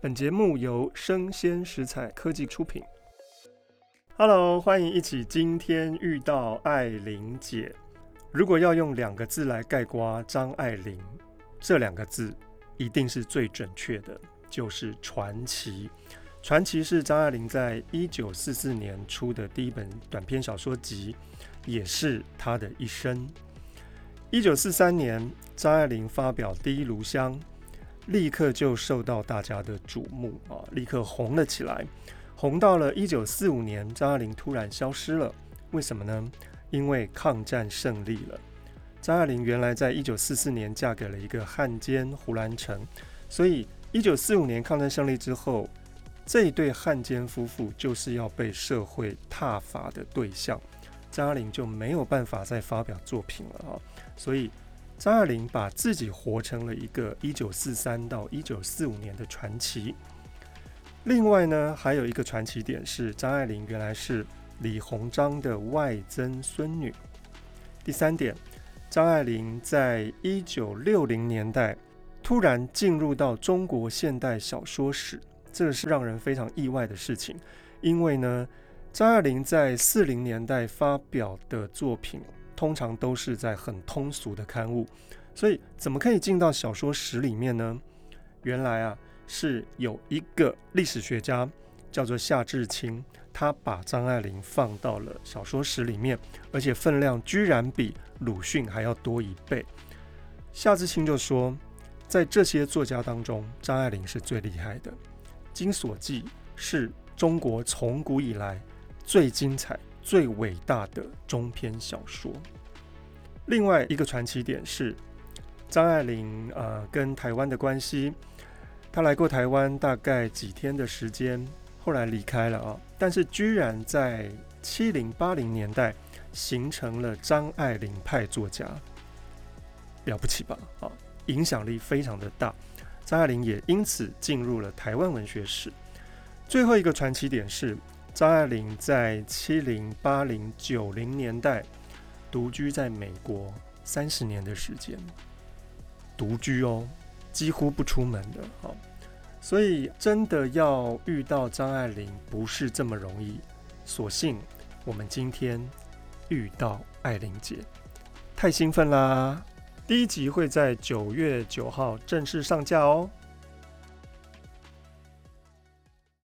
本节目由生鲜食材科技出品。Hello，欢迎一起今天遇到艾琳姐。如果要用两个字来概括张爱玲，这两个字一定是最准确的，就是传奇。传奇是张爱玲在一九四四年出的第一本短篇小说集，也是她的一生。一九四三年，张爱玲发表《第一炉香》。立刻就受到大家的瞩目啊！立刻红了起来，红到了一九四五年，张爱玲突然消失了。为什么呢？因为抗战胜利了。张爱玲原来在一九四四年嫁给了一个汉奸胡兰成，所以一九四五年抗战胜利之后，这一对汉奸夫妇就是要被社会挞伐的对象，张爱玲就没有办法再发表作品了啊！所以。张爱玲把自己活成了一个一九四三到一九四五年的传奇。另外呢，还有一个传奇点是，张爱玲原来是李鸿章的外曾孙女。第三点，张爱玲在一九六零年代突然进入到中国现代小说史，这是让人非常意外的事情。因为呢，张爱玲在四零年代发表的作品。通常都是在很通俗的刊物，所以怎么可以进到小说史里面呢？原来啊，是有一个历史学家叫做夏志清，他把张爱玲放到了小说史里面，而且分量居然比鲁迅还要多一倍。夏志清就说，在这些作家当中，张爱玲是最厉害的，《金锁记》是中国从古以来最精彩。最伟大的中篇小说。另外一个传奇点是张爱玲呃跟台湾的关系，她来过台湾大概几天的时间，后来离开了啊，但是居然在七零八零年代形成了张爱玲派作家，了不起吧？啊，影响力非常的大，张爱玲也因此进入了台湾文学史。最后一个传奇点是。张爱玲在七零、八零、九零年代独居在美国三十年的时间，独居哦，几乎不出门的。好，所以真的要遇到张爱玲不是这么容易。所幸我们今天遇到爱玲姐，太兴奋啦！第一集会在九月九号正式上架哦。